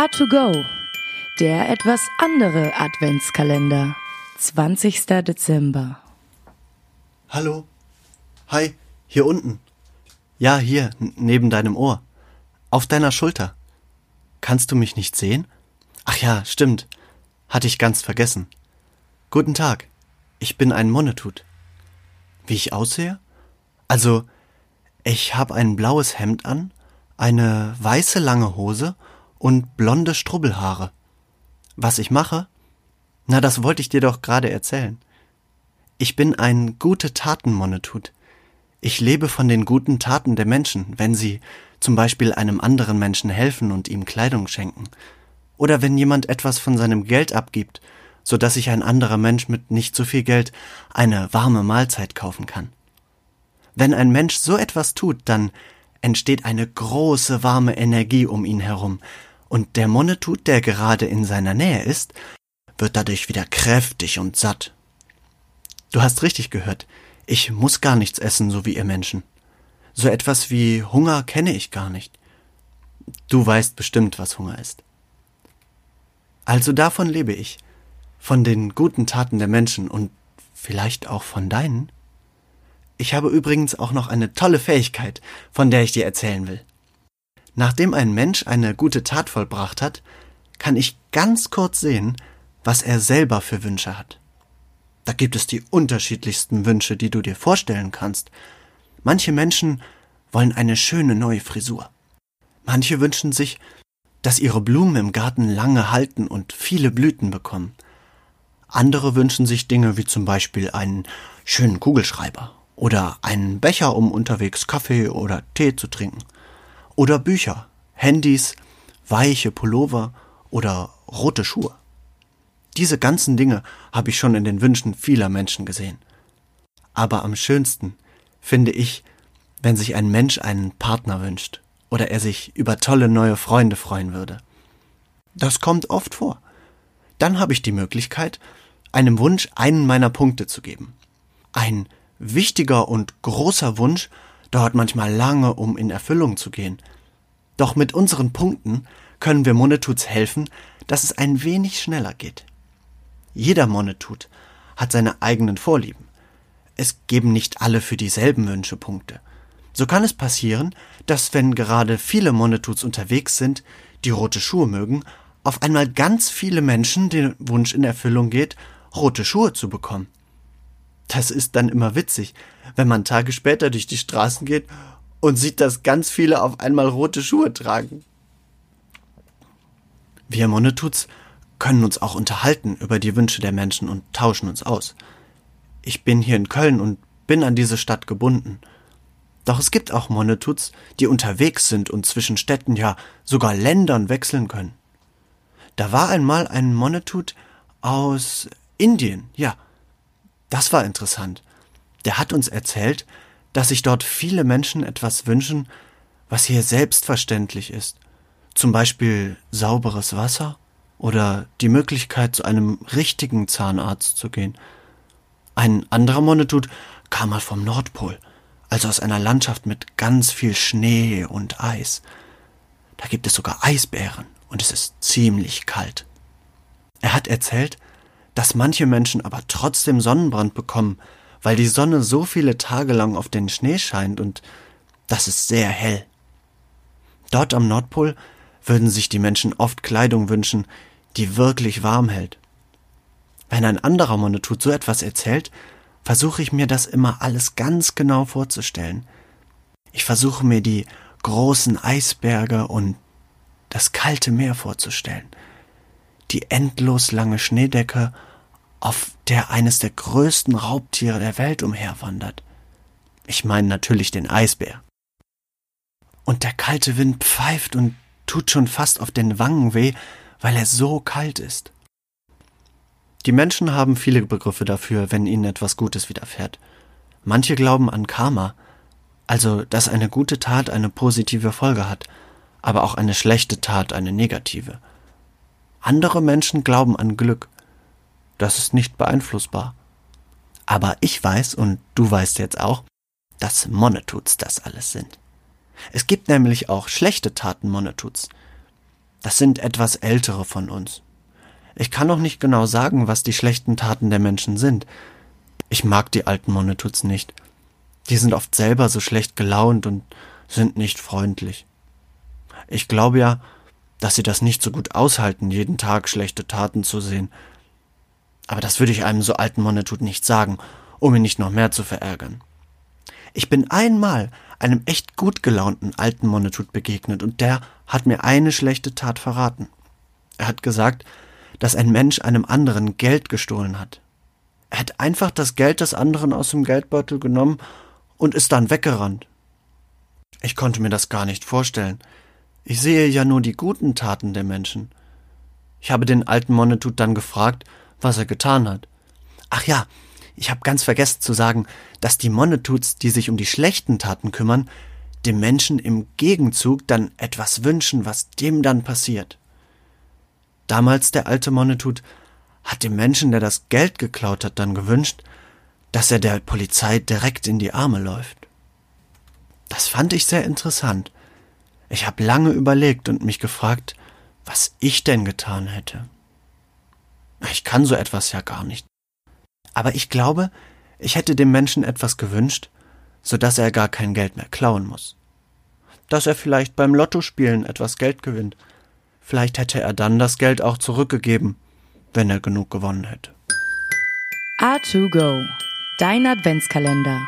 A2Go, der etwas andere Adventskalender. 20. Dezember. Hallo? Hi, hier unten. Ja, hier, neben deinem Ohr. Auf deiner Schulter. Kannst du mich nicht sehen? Ach ja, stimmt. Hatte ich ganz vergessen. Guten Tag. Ich bin ein Monetut. Wie ich aussehe? Also, ich habe ein blaues Hemd an, eine weiße lange Hose und blonde Strubbelhaare. Was ich mache? Na, das wollte ich dir doch gerade erzählen. Ich bin ein gute Taten-Monetut. Ich lebe von den guten Taten der Menschen, wenn sie zum Beispiel einem anderen Menschen helfen und ihm Kleidung schenken. Oder wenn jemand etwas von seinem Geld abgibt, so dass sich ein anderer Mensch mit nicht so viel Geld eine warme Mahlzeit kaufen kann. Wenn ein Mensch so etwas tut, dann entsteht eine große warme Energie um ihn herum, und der Monetut, der gerade in seiner Nähe ist, wird dadurch wieder kräftig und satt. Du hast richtig gehört, ich muss gar nichts essen, so wie ihr Menschen. So etwas wie Hunger kenne ich gar nicht. Du weißt bestimmt, was Hunger ist. Also davon lebe ich, von den guten Taten der Menschen und vielleicht auch von deinen. Ich habe übrigens auch noch eine tolle Fähigkeit, von der ich dir erzählen will. Nachdem ein Mensch eine gute Tat vollbracht hat, kann ich ganz kurz sehen, was er selber für Wünsche hat. Da gibt es die unterschiedlichsten Wünsche, die du dir vorstellen kannst. Manche Menschen wollen eine schöne neue Frisur. Manche wünschen sich, dass ihre Blumen im Garten lange halten und viele Blüten bekommen. Andere wünschen sich Dinge wie zum Beispiel einen schönen Kugelschreiber oder einen Becher, um unterwegs Kaffee oder Tee zu trinken. Oder Bücher, Handys, weiche Pullover oder rote Schuhe. Diese ganzen Dinge habe ich schon in den Wünschen vieler Menschen gesehen. Aber am schönsten finde ich, wenn sich ein Mensch einen Partner wünscht oder er sich über tolle neue Freunde freuen würde. Das kommt oft vor. Dann habe ich die Möglichkeit, einem Wunsch einen meiner Punkte zu geben. Ein wichtiger und großer Wunsch dauert manchmal lange, um in Erfüllung zu gehen. Doch mit unseren Punkten können wir Monetuts helfen, dass es ein wenig schneller geht. Jeder Monetut hat seine eigenen Vorlieben. Es geben nicht alle für dieselben Wünsche Punkte. So kann es passieren, dass wenn gerade viele Monetuts unterwegs sind, die rote Schuhe mögen, auf einmal ganz viele Menschen den Wunsch in Erfüllung geht, rote Schuhe zu bekommen. Das ist dann immer witzig, wenn man Tage später durch die Straßen geht und sieht, dass ganz viele auf einmal rote Schuhe tragen. Wir Monetuts können uns auch unterhalten über die Wünsche der Menschen und tauschen uns aus. Ich bin hier in Köln und bin an diese Stadt gebunden. Doch es gibt auch Monetuts, die unterwegs sind und zwischen Städten, ja sogar Ländern wechseln können. Da war einmal ein Monetut aus Indien, ja. Das war interessant. Der hat uns erzählt, dass sich dort viele Menschen etwas wünschen, was hier selbstverständlich ist. Zum Beispiel sauberes Wasser oder die Möglichkeit, zu einem richtigen Zahnarzt zu gehen. Ein anderer Monetut kam mal vom Nordpol, also aus einer Landschaft mit ganz viel Schnee und Eis. Da gibt es sogar Eisbären und es ist ziemlich kalt. Er hat erzählt, dass manche Menschen aber trotzdem Sonnenbrand bekommen, weil die Sonne so viele Tage lang auf den Schnee scheint und das ist sehr hell. Dort am Nordpol würden sich die Menschen oft Kleidung wünschen, die wirklich warm hält. Wenn ein anderer Monetut so etwas erzählt, versuche ich mir das immer alles ganz genau vorzustellen. Ich versuche mir die großen Eisberge und das kalte Meer vorzustellen, die endlos lange Schneedecke, auf der eines der größten Raubtiere der Welt umherwandert. Ich meine natürlich den Eisbär. Und der kalte Wind pfeift und tut schon fast auf den Wangen weh, weil er so kalt ist. Die Menschen haben viele Begriffe dafür, wenn ihnen etwas Gutes widerfährt. Manche glauben an Karma, also dass eine gute Tat eine positive Folge hat, aber auch eine schlechte Tat eine negative. Andere Menschen glauben an Glück. Das ist nicht beeinflussbar. Aber ich weiß, und du weißt jetzt auch, dass Monetuts das alles sind. Es gibt nämlich auch schlechte Taten Monetuts. Das sind etwas ältere von uns. Ich kann noch nicht genau sagen, was die schlechten Taten der Menschen sind. Ich mag die alten Monetuts nicht. Die sind oft selber so schlecht gelaunt und sind nicht freundlich. Ich glaube ja, dass sie das nicht so gut aushalten, jeden Tag schlechte Taten zu sehen. Aber das würde ich einem so alten Monetut nicht sagen, um ihn nicht noch mehr zu verärgern. Ich bin einmal einem echt gut gelaunten alten Monetut begegnet und der hat mir eine schlechte Tat verraten. Er hat gesagt, dass ein Mensch einem anderen Geld gestohlen hat. Er hat einfach das Geld des anderen aus dem Geldbeutel genommen und ist dann weggerannt. Ich konnte mir das gar nicht vorstellen. Ich sehe ja nur die guten Taten der Menschen. Ich habe den alten Monetut dann gefragt, was er getan hat. Ach ja, ich habe ganz vergessen zu sagen, dass die Monetuts, die sich um die schlechten Taten kümmern, dem Menschen im Gegenzug dann etwas wünschen, was dem dann passiert. Damals der alte Monetut hat dem Menschen, der das Geld geklaut hat, dann gewünscht, dass er der Polizei direkt in die Arme läuft. Das fand ich sehr interessant. Ich habe lange überlegt und mich gefragt, was ich denn getan hätte. Ich kann so etwas ja gar nicht. Aber ich glaube, ich hätte dem Menschen etwas gewünscht, so dass er gar kein Geld mehr klauen muss. Dass er vielleicht beim Lottospielen etwas Geld gewinnt. Vielleicht hätte er dann das Geld auch zurückgegeben, wenn er genug gewonnen hätte. A2Go, dein Adventskalender.